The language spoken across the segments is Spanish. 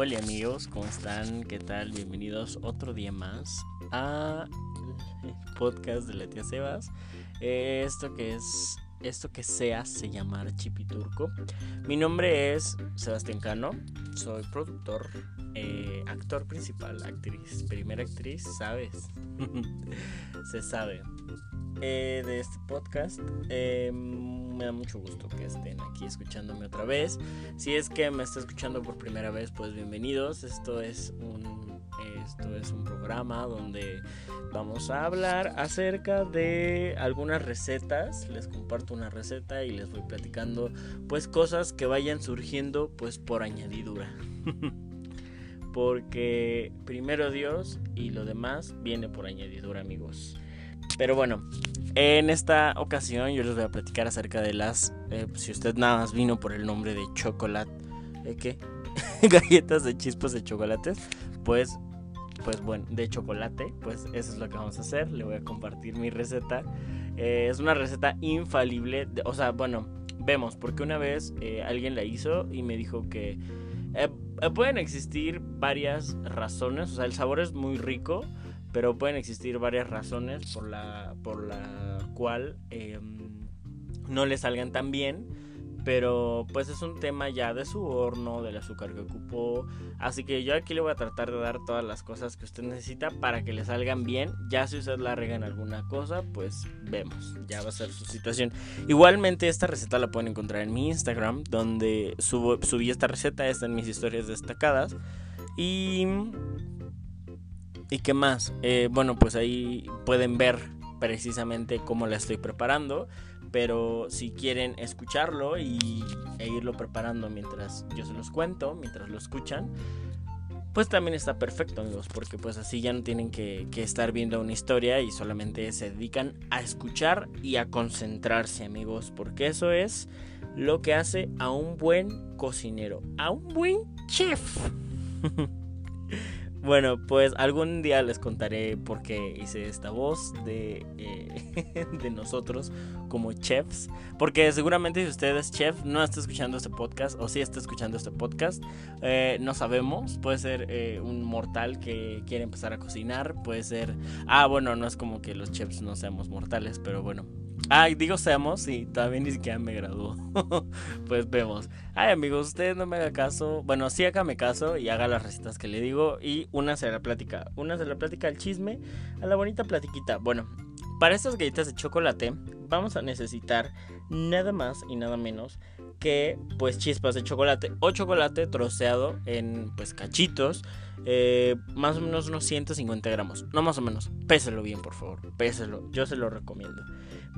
Hola amigos, ¿cómo están? ¿Qué tal? Bienvenidos otro día más a podcast de la tía Sebas. Eh, esto que es, esto que se llama Archipiturco. Mi nombre es Sebastián Cano, soy productor, eh, actor principal, actriz, primera actriz, ¿sabes? se sabe. Eh, de este podcast. Me da mucho gusto que estén aquí escuchándome otra vez. Si es que me está escuchando por primera vez, pues bienvenidos. Esto es un, esto es un programa donde vamos a hablar acerca de algunas recetas. Les comparto una receta y les voy platicando pues cosas que vayan surgiendo pues por añadidura. Porque primero Dios y lo demás viene por añadidura, amigos. Pero bueno, en esta ocasión yo les voy a platicar acerca de las, eh, si usted nada más vino por el nombre de chocolate, ¿eh, ¿qué? Galletas de chispas de chocolates, pues, pues bueno, de chocolate, pues eso es lo que vamos a hacer. Le voy a compartir mi receta. Eh, es una receta infalible, o sea, bueno, vemos, porque una vez eh, alguien la hizo y me dijo que pueden existir varias razones, o sea, el sabor es muy rico pero pueden existir varias razones por la, por la cual em, no le salgan tan bien. Pero pues es un tema ya de su horno, del azúcar que ocupó. Así que yo aquí le voy a tratar de dar todas las cosas que usted necesita para que le salgan bien. Ya si usted la rega en alguna cosa, pues vemos. Ya va a ser su situación. Igualmente esta receta la pueden encontrar en mi Instagram. Donde subo, subí esta receta. Está en mis historias destacadas. Y ¿Y qué más? Eh, bueno, pues ahí pueden ver precisamente cómo la estoy preparando. Pero si quieren escucharlo y, e irlo preparando mientras yo se los cuento, mientras lo escuchan, pues también está perfecto, amigos, porque pues así ya no tienen que, que, estar viendo una historia y solamente se dedican a escuchar y a concentrarse, amigos, porque eso es lo que hace a un buen cocinero, a un buen chef. Bueno, pues algún día les contaré por qué hice esta voz de, eh, de nosotros como chefs. Porque seguramente si usted es chef, no está escuchando este podcast o si está escuchando este podcast, eh, no sabemos. Puede ser eh, un mortal que quiere empezar a cocinar. Puede ser... Ah, bueno, no es como que los chefs no seamos mortales, pero bueno. Ay, digo seamos y todavía ni siquiera me graduó. pues vemos. Ay, amigos, ustedes no me hagan caso. Bueno, sí hágame caso y haga las recetas que le digo. Y una se la plática. Una se la plática al chisme, a la bonita platiquita. Bueno, para estas galletas de chocolate vamos a necesitar nada más y nada menos que pues chispas de chocolate o chocolate troceado en pues cachitos. Eh, más o menos unos 150 gramos. No más o menos. Péselo bien, por favor. Péselo. Yo se lo recomiendo.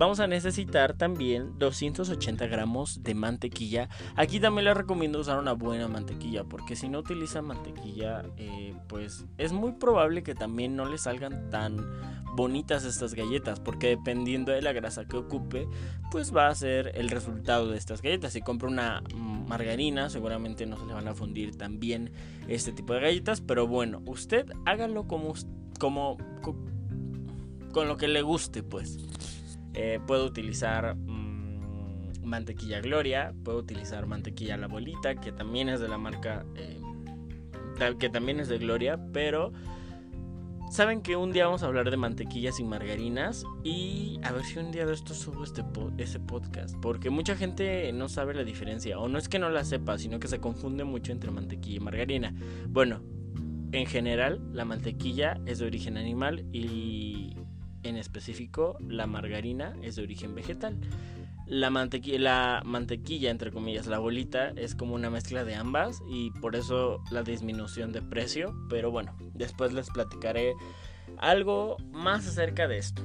Vamos a necesitar también 280 gramos de mantequilla. Aquí también les recomiendo usar una buena mantequilla porque si no utiliza mantequilla, eh, pues es muy probable que también no le salgan tan bonitas estas galletas porque dependiendo de la grasa que ocupe, pues va a ser el resultado de estas galletas. Si compra una margarina, seguramente no se le van a fundir tan bien este tipo de galletas, pero bueno, usted hágalo como como con lo que le guste, pues. Eh, puedo utilizar mm, mantequilla Gloria, puedo utilizar mantequilla La Bolita, que también es de la marca, eh, que también es de Gloria, pero saben que un día vamos a hablar de mantequillas y margarinas y a ver si un día de esto subo este ese podcast, porque mucha gente no sabe la diferencia, o no es que no la sepa, sino que se confunde mucho entre mantequilla y margarina. Bueno, en general la mantequilla es de origen animal y en específico, la margarina es de origen vegetal. La, la mantequilla, entre comillas, la bolita, es como una mezcla de ambas y por eso la disminución de precio. Pero bueno, después les platicaré algo más acerca de esto.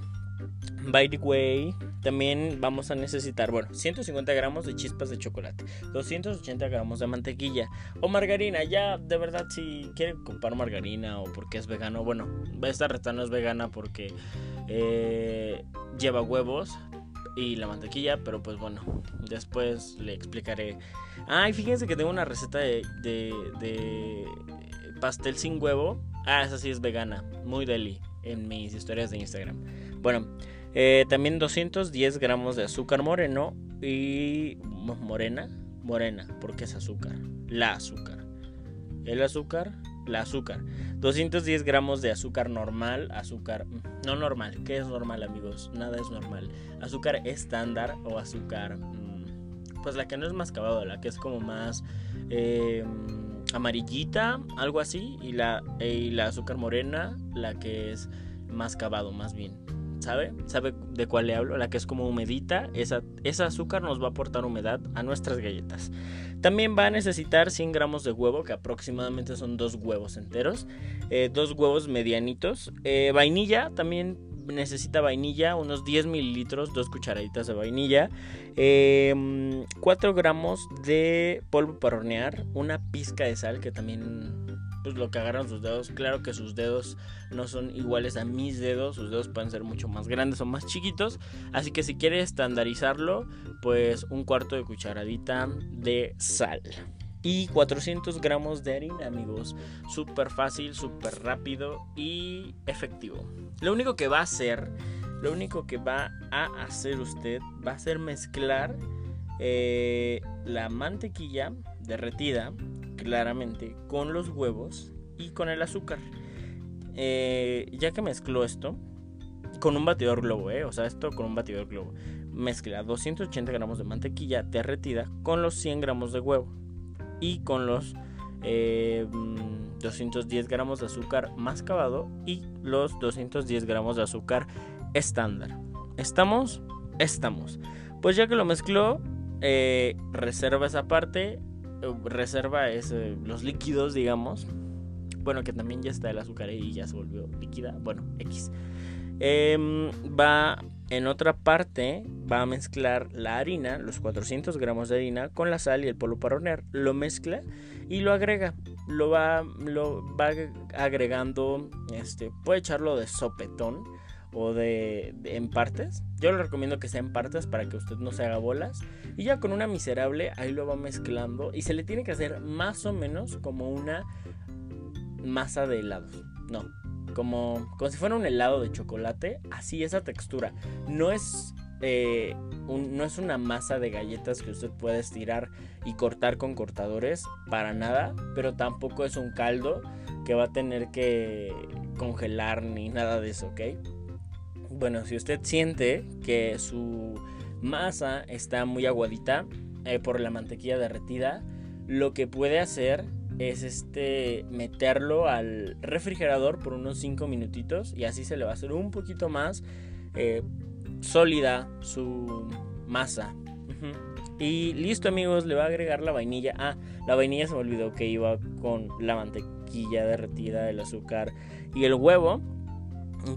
By the way, también vamos a necesitar, bueno, 150 gramos de chispas de chocolate, 280 gramos de mantequilla o margarina. Ya, de verdad, si quieren comprar margarina o porque es vegano, bueno, esta receta no es vegana porque eh, lleva huevos y la mantequilla, pero pues bueno, después le explicaré. Ay, fíjense que tengo una receta de, de, de pastel sin huevo. Ah, esa sí es vegana, muy deli, en mis historias de Instagram. Bueno, eh, también 210 gramos de azúcar moreno y morena, morena, porque es azúcar, la azúcar. el azúcar, la azúcar. 210 gramos de azúcar normal, azúcar no normal. ¿Qué es normal, amigos? Nada es normal. Azúcar estándar o azúcar, mm, pues la que no es más cabado, la que es como más em, amarillita, algo así. Y la, y la azúcar morena, la que es más cavado, más bien. ¿Sabe? ¿Sabe de cuál le hablo? La que es como humedita. Esa, azúcar nos va a aportar humedad a nuestras galletas. También va a necesitar 100 gramos de huevo, que aproximadamente son dos huevos enteros. Eh, dos huevos medianitos. Eh, vainilla, también necesita vainilla, unos 10 mililitros, dos cucharaditas de vainilla. 4 em, gramos de polvo para hornear. Una pizca de sal, que también pues lo que agarran sus dedos. Claro que sus dedos no son iguales a mis dedos, sus dedos pueden ser mucho más grandes o más chiquitos. Así que si quiere estandarizarlo, pues un cuarto de cucharadita de sal. Y 400 gramos de harina, amigos. Súper fácil, súper rápido y efectivo. Lo único que va a hacer, lo único que va a hacer usted va a ser mezclar eh, la mantequilla derretida claramente con los huevos y con el azúcar. Eh, ya que mezcló esto con un batidor globo, eh, o sea, esto con un batidor globo, mezcla 280 gramos de mantequilla derretida con los 100 gramos de huevo y con los 210 eh, gramos de azúcar mascabado y los 210 gramos de azúcar estándar. ¿Estamos? Estamos. Pues ya que lo mezcló, reserva esa parte reserva es los líquidos, digamos. Bueno, que también ya está el azúcar y ya se volvió líquida. Bueno, X. Em, va en otra parte, va a mezclar la harina, los 400 gramos de harina, con la sal y el polvo para hornear. Lo mezcla y lo agrega. Lo va, lo va agregando, este, puede echarlo de sopetón o de, en partes. Yo le recomiendo que sea en partes para que usted no se haga bolas. Y ya con una miserable ahí lo va mezclando y se le tiene que hacer más o menos como una masa de helado. No, como, como si fuera un helado de chocolate. Así esa textura. No es eh, no es una masa de galletas que usted puede estirar y cortar con cortadores para nada, pero tampoco es un caldo que va a tener que congelar ni nada de eso, ¿ok? Bueno, si usted siente que su masa está muy aguadita eh, por la mantequilla derretida, lo que puede hacer es este meterlo al refrigerador por unos 5 minutitos y así se le va a hacer un poquito más eh, sólida su masa. Y listo amigos, le va a agregar la vainilla. Ah, la vainilla se me olvidó que iba con la mantequilla derretida, el azúcar y el huevo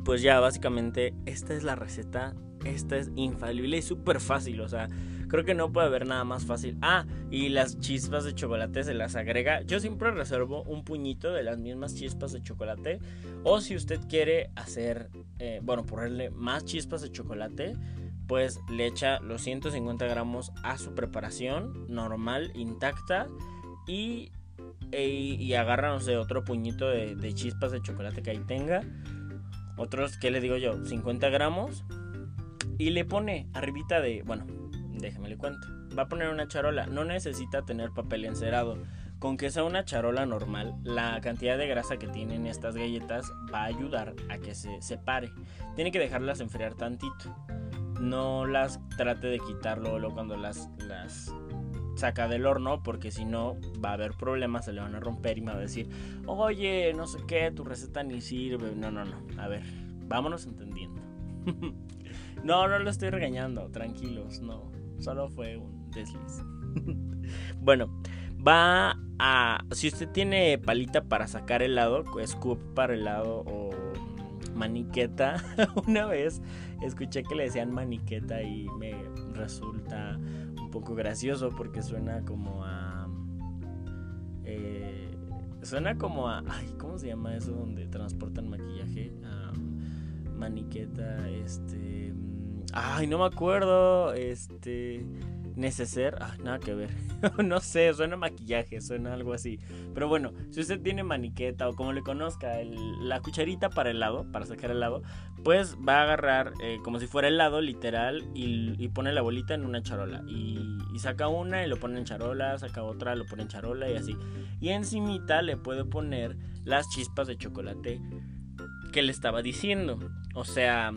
pues ya básicamente esta es la receta. Esta es infalible y súper fácil. O sea, creo que no puede haber nada más fácil. Ah, y las chispas de chocolate se las agrega. Yo siempre reservo un puñito de las mismas chispas de chocolate. O si usted quiere hacer, eh, bueno, ponerle más chispas de chocolate, pues le echa los 150 gramos a su preparación normal, intacta. Y, e, y sé, otro puñito de, de chispas de chocolate que ahí tenga otros, ¿qué le digo yo? 50 gramos. Y le pone arribita de, bueno, déjeme le cuento. Va a poner una charola. No necesita tener papel encerado. Con que sea una charola normal, la cantidad de grasa que tienen estas galletas va a ayudar a que se separe. Tiene que dejarlas enfriar tantito. No las trate de quitarlo cuando las, las saca del horno porque si no va a haber problemas, se le van a romper y me va a decir, oye, no sé qué, tu receta ni sirve. No, no, no. A ver, vámonos entendiendo. no, no lo estoy regañando, tranquilos, no. Solo fue un desliz. bueno, va a... Si usted tiene palita para sacar helado, scoop para helado o maniqueta, una vez escuché que le decían maniqueta y me resulta poco gracioso porque suena como a... Eh, suena como a... Ay, ¿cómo se llama eso donde transportan maquillaje? maniqueta, este... Ay, no me acuerdo. Este... neceser, ah, nada que ver. no sé, suena maquillaje, suena algo así. Pero bueno, si usted tiene maniqueta o como le conozca, la cucharita para helado, para sacar helado, pues va a agarrar eh, como si fuera helado, literal, y, pone la bolita en una charola. Y, y, saca una y lo pone en charola, saca otra, lo pone en charola y así. Y encimita le puede poner las chispas de chocolate que le estaba diciendo. O sea,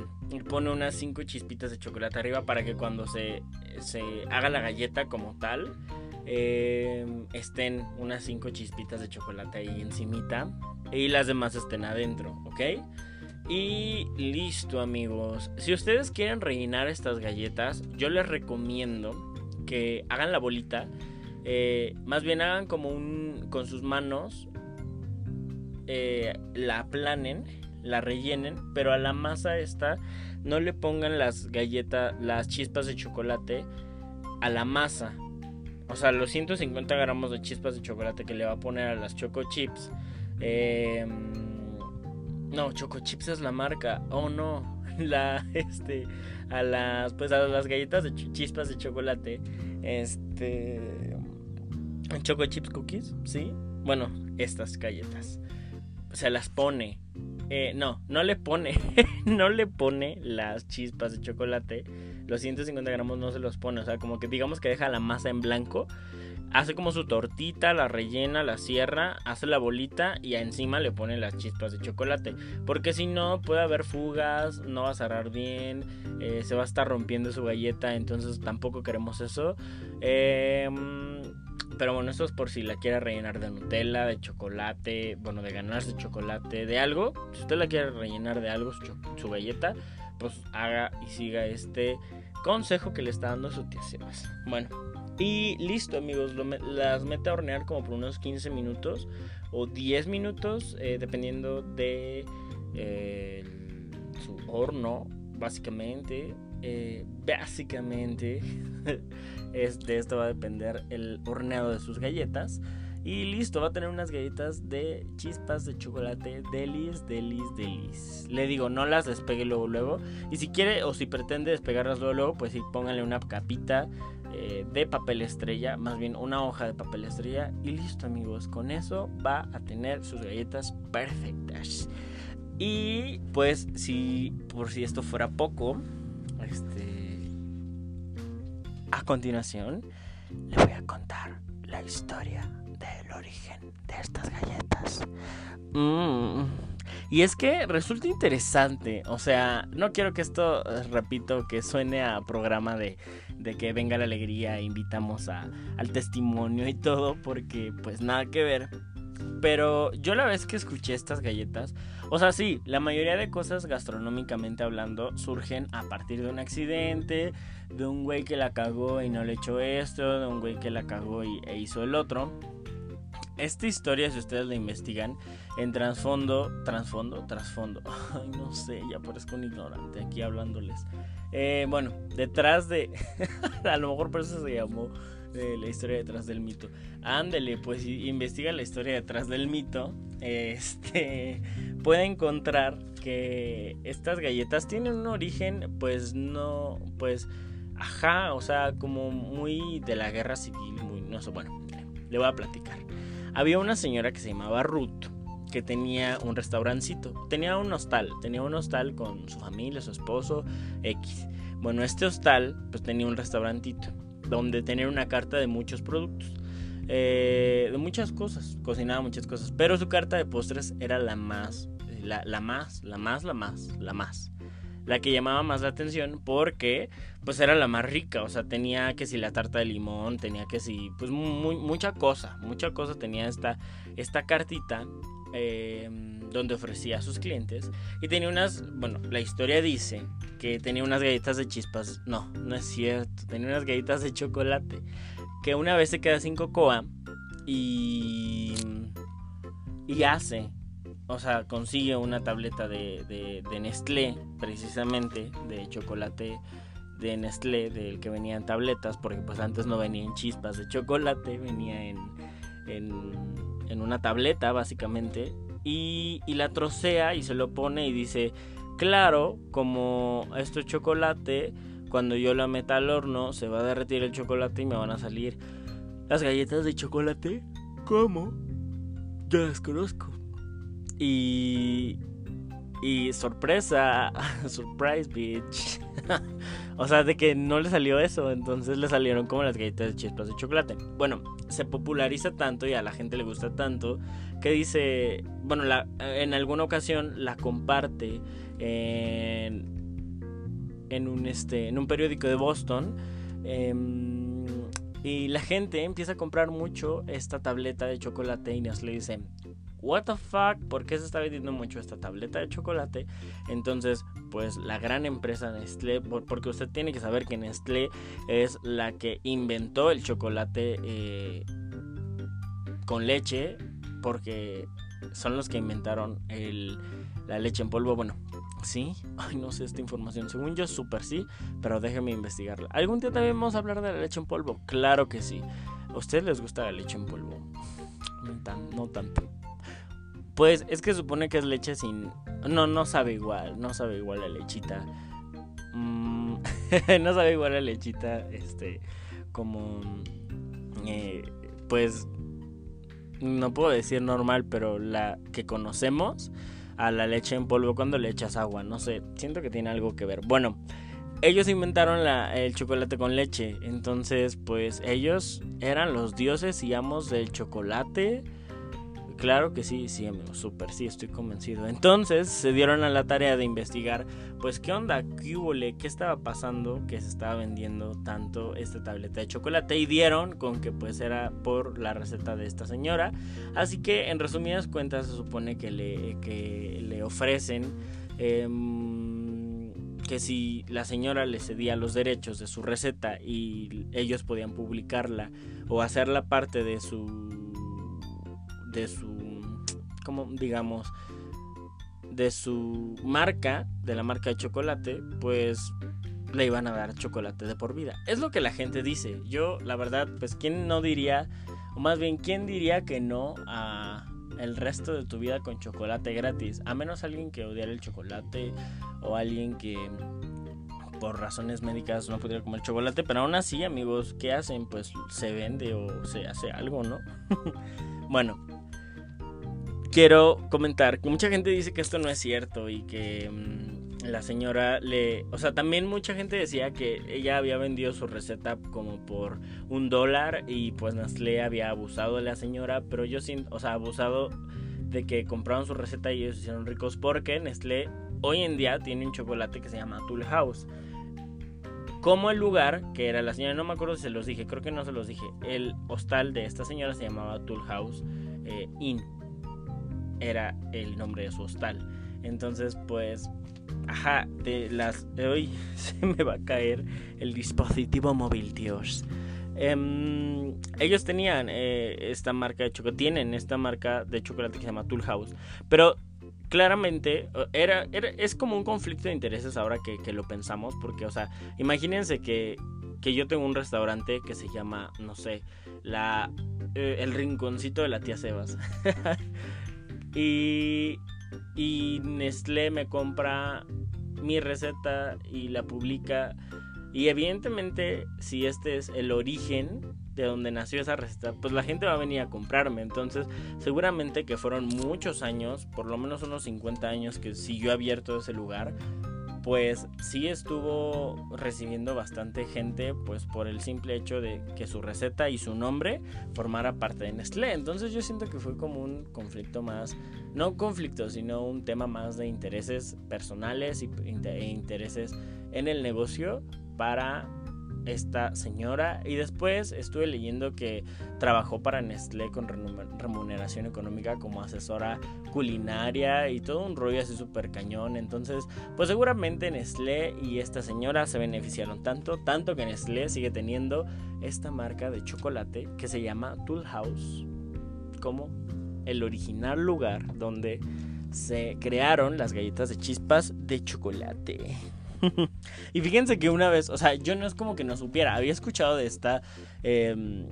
pone unas 5 chispitas de chocolate arriba para que cuando se, se haga la galleta como tal, eh, estén unas 5 chispitas de chocolate ahí encimita y las demás estén adentro, ¿ok? Y listo amigos, si ustedes quieren rellenar estas galletas, yo les recomiendo que hagan la bolita, eh, más bien hagan como un, con sus manos, eh, la aplanen la rellenen, pero a la masa esta no le pongan las galletas, las chispas de chocolate a la masa. O sea, los 150 gramos de chispas de chocolate que le va a poner a las Choco Chips. Em, no, Choco Chips es la marca. Oh no. La, este, a las, pues a las galletas de chispas de chocolate. Este. Choco Chips Cookies, ¿sí? Bueno, estas galletas. Se las pone eh, no, no le pone, no le pone las chispas de chocolate. Los 150 gramos no se los pone. O sea, como que digamos que deja la masa en blanco. Hace como su tortita, la rellena, la cierra, hace la bolita y encima le pone las chispas de chocolate. Porque si no, puede haber fugas, no va a cerrar bien, eh, se va a estar rompiendo su galleta. Entonces tampoco queremos eso. Eh, pero bueno, esto es por si la quiere rellenar de Nutella, de chocolate, bueno, de ganarse chocolate, de algo. Si usted la quiere rellenar de algo, su, galleta, pues haga y siga este consejo que le está dando su tía Sebas. Bueno, y listo amigos, las mete a hornear como por unos 15 minutos o 10 minutos, eh, dependiendo de eh, su horno, básicamente. Eh, básicamente es, de esto va a depender el horneado de sus galletas. Y listo, va a tener unas galletas de chispas de chocolate delis, delis, delis. Le digo, no las despegue luego, luego. Y si quiere o si pretende despegarlas luego, luego pues sí, póngale una capita eh, de papel estrella, más bien una hoja de papel estrella. Y listo, amigos, con eso va a tener sus galletas perfectas. Y pues, si por si esto fuera poco, este. A continuación, le voy a contar la historia del origen de estas galletas. Mm. Y es que resulta interesante, o sea, no quiero que esto, repito, que suene a programa de, de que venga la alegría, invitamos a, al testimonio y todo, porque pues nada que ver. Pero yo la vez que escuché estas galletas, o sea, sí, la mayoría de cosas gastronómicamente hablando surgen a partir de un accidente, de un güey que la cagó y no le echó esto, de un güey que la cagó y, e hizo el otro. Esta historia, si ustedes la investigan, en trasfondo, trasfondo, trasfondo, ay, no sé, ya parezco un ignorante aquí hablándoles. Eh, bueno, detrás de, a lo mejor por eso se llamó la historia detrás del mito. Ándele, pues investiga la historia detrás del mito. Este puede encontrar que estas galletas tienen un origen, pues no, pues, ajá, o sea, como muy de la guerra civil, muy, no sé, bueno, le voy a platicar. Había una señora que se llamaba Ruth que tenía un restaurancito, tenía un hostal, tenía un hostal con su familia, su esposo, X. Bueno, este hostal pues tenía un restaurantito donde tenía una carta de muchos productos. Eh, de muchas cosas, cocinaba muchas cosas, pero su carta de postres era la más, la, más, la más, la más, la más, la que llamaba más la atención porque pues era la más rica, o sea, tenía que si la tarta de limón, tenía que si, pues mucha cosa, mucha cosa tenía esta, esta cartita eh, donde ofrecía a sus clientes. Y tenía unas, bueno, la historia dice que tenía unas galletas de chispas, no, no es cierto, tenía unas galletas de chocolate que una vez se queda sin cocoa y y hace, o sea, consigue una tableta de, de, Nestlé, precisamente, de chocolate de Nestlé, del que venían tabletas, porque pues antes no venían chispas de chocolate, venía en, en, en una tableta básicamente, y, y, la trocea y se lo pone y dice, claro, como esto es chocolate, cuando yo la meta al horno se va a derretir el chocolate y me van a salir las galletas de chocolate. ¿Cómo? Ya las conozco. Y y sorpresa, surprise bitch. o sea, de que no le salió eso, entonces le salieron como las galletas de chispas de chocolate. Bueno, se populariza tanto y a la gente le gusta tanto que dice, bueno, en alguna ocasión la comparte en, en, un, este, en un periódico de Boston. Em, y la gente empieza a comprar mucho esta tableta de chocolate y nos le dicen, what the fuck, ¿por qué se está vendiendo mucho esta tableta de chocolate? Entonces, pues la gran empresa Nestlé, porque usted tiene que saber que Nestlé es la que inventó el chocolate eh, con leche, porque son los que inventaron la leche en polvo. Bueno, sí, ay, no sé esta información. Según yo, súper sí, pero déjeme investigarla. ¿Algún día también vamos a hablar de la leche en polvo? Claro que sí. ¿A ustedes les gusta la leche en polvo? no tanto. Pues es que supone que es leche sin... No, no sabe igual, no sabe igual la lechita. Mm, no sabe igual la lechita, este, como... Eh, pues... No puedo decir normal, pero la que conocemos a la leche en polvo cuando le echas agua. No sé, siento que tiene algo que ver. Bueno, ellos inventaron el chocolate con leche. Entonces, pues ellos eran los dioses y amos del chocolate Claro que sí, sí, amigo, súper, sí, estoy convencido. Entonces se dieron a la tarea de investigar, pues, qué onda, qué qué estaba pasando, que se estaba vendiendo tanto esta tableta de chocolate. Y dieron con que, pues, era por la receta de esta señora. Así que, en resumidas cuentas, se supone que le, que le ofrecen. Em, que si la señora le cedía los derechos de su receta y ellos podían publicarla o hacerla parte de su de su, como digamos, de su marca, de la marca de chocolate, pues le iban a dar chocolate de por vida. Es lo que la gente dice. Yo, la verdad, pues, ¿quién no diría, o más bien, quién diría que no a el resto de tu vida con chocolate gratis? A menos alguien que odiara el chocolate o alguien que por razones médicas no pudiera comer chocolate, pero aún así, amigos, ¿qué hacen? Pues se vende o se hace algo, ¿no? bueno, quiero comentar que mucha gente dice que esto no es cierto y que mm, la señora le... O sea, también mucha gente decía que ella había vendido su receta como por un dólar y pues Nestlé había abusado de la señora, pero yo sin... O sea, abusado de que compraron su receta y ellos se hicieron ricos porque Nestlé hoy en día tiene un chocolate que se llama Tool House. Como el lugar, que era la señora, no me acuerdo si se los dije, creo que no se los dije. El hostal de esta señora se llamaba Tool House eh, Inn era el nombre de su hostal. Entonces, pues, ajá, de las... Hoy se me va a caer el dispositivo móvil, Dios. Em, ellos tenían eh, esta marca de chocolate, tienen esta marca de chocolate que se llama Tool House, pero claramente era, es como un conflicto de intereses ahora que, lo pensamos, porque, o sea, imagínense que, que, yo tengo un restaurante que se llama, no sé, la, eh, el rinconcito de la tía Sebas. Y, Nestlé me compra mi receta y la publica. Y evidentemente, si este es el origen de donde nació esa receta, pues la gente va a venir a comprarme. Entonces, seguramente que fueron muchos años, por lo menos unos 50 años que siguió abierto ese lugar pues sí estuvo recibiendo bastante gente pues por el simple hecho de que su receta y su nombre formara parte de Nestlé. Entonces yo siento que fue como un conflicto más, no conflicto, sino un tema más de intereses personales e intereses en el negocio para esta señora y después estuve leyendo que trabajó para Nestlé con remuneración económica como asesora culinaria y todo un rollo así súper cañón entonces pues seguramente Nestlé y esta señora se beneficiaron tanto tanto que Nestlé sigue teniendo esta marca de chocolate que se llama Tool House como el original lugar donde se crearon las galletas de chispas de chocolate. y fíjense que una vez, o sea, yo no es como que no supiera, había escuchado de esta em,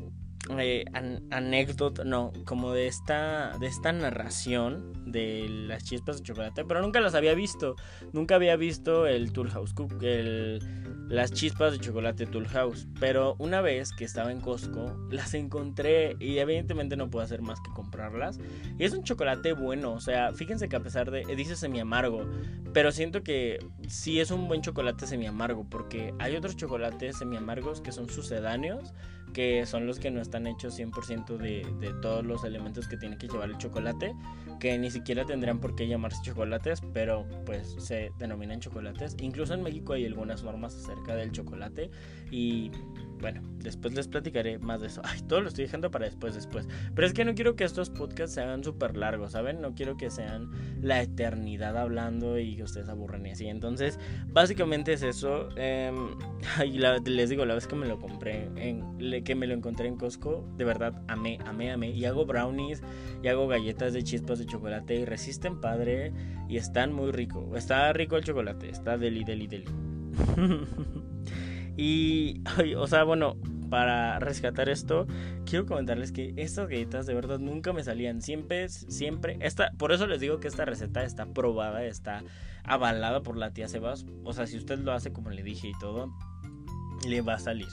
eh, anécdota, no, como de esta, de esta narración de las chispas de chocolate, pero nunca las había visto, nunca había visto el Tool House Cook, el las chispas de chocolate Tool House. Pero una vez que estaba en Costco, las encontré y evidentemente no puedo hacer más que comprarlas. Y es un chocolate bueno, o sea, fíjense que a pesar de, dice semi amargo, pero siento que sí es un buen chocolate semi amargo, porque hay otros chocolates semi amargos que son sucedáneos, que son los que no están hechos 100% de, de todos los elementos que tiene que llevar el chocolate, que ni siquiera tendrían por qué llamarse chocolates, pero pues se denominan chocolates. Incluso en México hay algunas normas acerca del chocolate y bueno, después les platicaré más de eso. Ay, todo lo estoy dejando para después, después. Pero es que no quiero que estos podcasts sean súper largos, ¿saben? No quiero que sean la eternidad hablando y que ustedes aburren y así. Entonces, básicamente es eso. Eh, les digo, la vez que me lo compré, en, que me lo encontré en Costco, de verdad, amé, amé, amé. Y hago brownies y hago galletas de chispas de chocolate y resisten padre y están muy rico. Está rico el chocolate, está deli, deli, deli. Y, o sea, bueno, para rescatar esto, quiero comentarles que estas galletas de verdad nunca me salían. Siempre, siempre, esta, por eso les digo que esta receta está probada, está avalada por la tía Sebas. O sea, si usted lo hace como le dije y todo, le va a salir.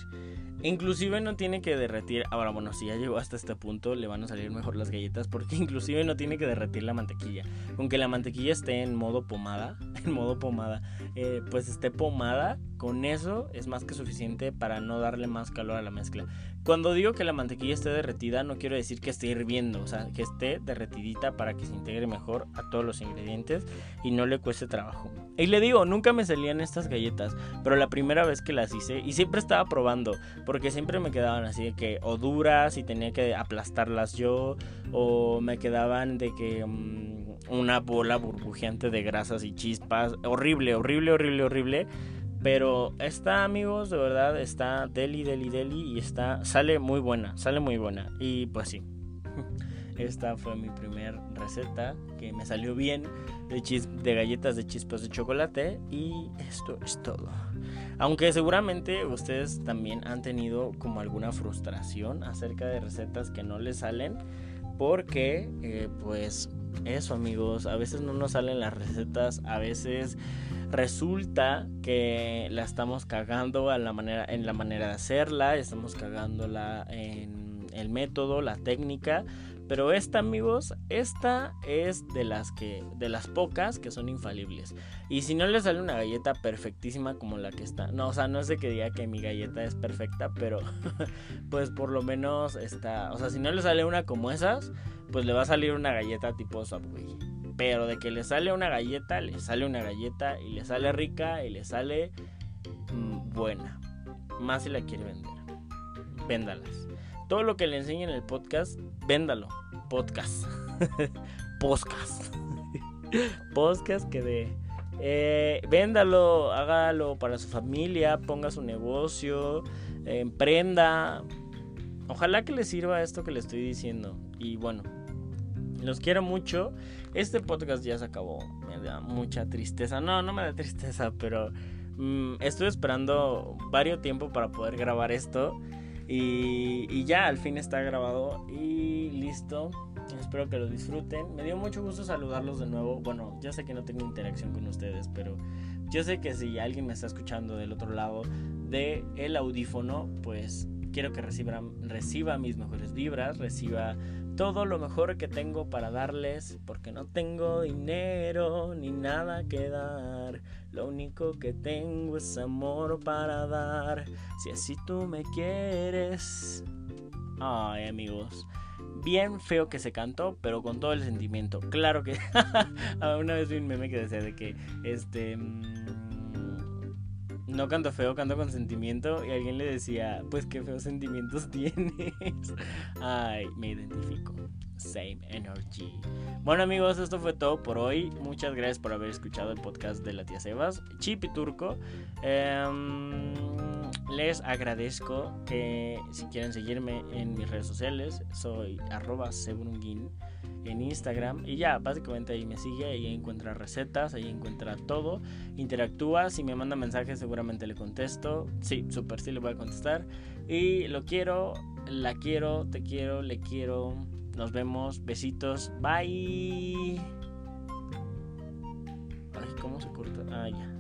Inclusive no tiene que derretir, ahora bueno, si ya llegó hasta este punto le van a salir mejor las galletas porque inclusive no tiene que derretir la mantequilla. Aunque la mantequilla esté en modo pomada, en modo pomada, eh, pues esté pomada, con eso es más que suficiente para no darle más calor a la mezcla. Cuando digo que la mantequilla esté derretida, no quiero decir que esté hirviendo, o sea, que esté derretidita para que se integre mejor a todos los ingredientes y no le cueste trabajo. Y le digo, nunca me salían estas galletas, pero la primera vez que las hice, y siempre estaba probando, porque siempre me quedaban así de que o duras y tenía que aplastarlas yo, o me quedaban de que mm, una bola burbujeante de grasas y chispas, horrible, horrible, horrible, horrible. Pero esta, amigos, de verdad está deli, deli, deli y está sale muy buena, sale muy buena. Y pues sí. Esta fue mi primer receta que me salió bien de, de galletas de chispas de chocolate y esto es todo. Aunque seguramente ustedes también han tenido como alguna frustración acerca de recetas que no les salen porque eh, pues eso amigos, a veces no nos salen las recetas, a veces resulta que la estamos cagando a la manera, en la manera de hacerla, estamos cagándola en el método, la técnica, pero esta, amigos, esta es de las que de las pocas que son infalibles. Y si no le sale una galleta perfectísima como la que está, no, o sea, no de que diga que mi galleta es perfecta, pero pues por lo menos está, o sea, si no le sale una como esas, pues le va a salir una galleta tipo Subway. Pero de que le sale una galleta, le sale una galleta y le sale rica y le sale mm, buena. Más si la quiere vender. Véndalas. Todo lo que le enseñe en el podcast, véndalo. Podcast. podcast. podcast que de... Eh, véndalo, hágalo para su familia, ponga su negocio, emprenda. Ojalá que le sirva esto que le estoy diciendo. Y bueno, los quiero mucho. Este podcast ya se acabó. Me da mucha tristeza. No, no me da tristeza, pero mm, estuve esperando varios tiempo para poder grabar esto. Y, y, ya al fin está grabado y listo. Espero que lo disfruten. Me dio mucho gusto saludarlos de nuevo. Bueno, ya sé que no tengo interacción con ustedes, pero yo sé que si alguien me está escuchando del otro lado de el audífono, pues quiero que reciba, reciba mis mejores vibras, reciba todo lo mejor que tengo para darles, porque no tengo dinero ni nada que dar. Lo único que tengo es amor para dar. Si así tú me quieres. Ay, amigos. Bien feo que se cantó, pero con todo el sentimiento. Claro que. Una vez vi un meme que decía de que este. No canto feo, canto con sentimiento. Y alguien le decía, pues qué feos sentimientos tienes. Ay, me identifico. Same energy. Bueno amigos, esto fue todo por hoy. Muchas gracias por haber escuchado el podcast de la tía Sebas. Chip y Turco. Em, les agradezco que si quieren seguirme en mis redes sociales, soy arroba sebrunguin en Instagram y ya, básicamente ahí me sigue, ahí encuentra recetas, ahí encuentra todo, interactúa, si me manda mensajes seguramente le contesto, sí, súper sí le voy a contestar y lo quiero, la quiero, te quiero, le quiero, nos vemos, besitos, bye. Ay, ¿cómo se corta? Ah, ya.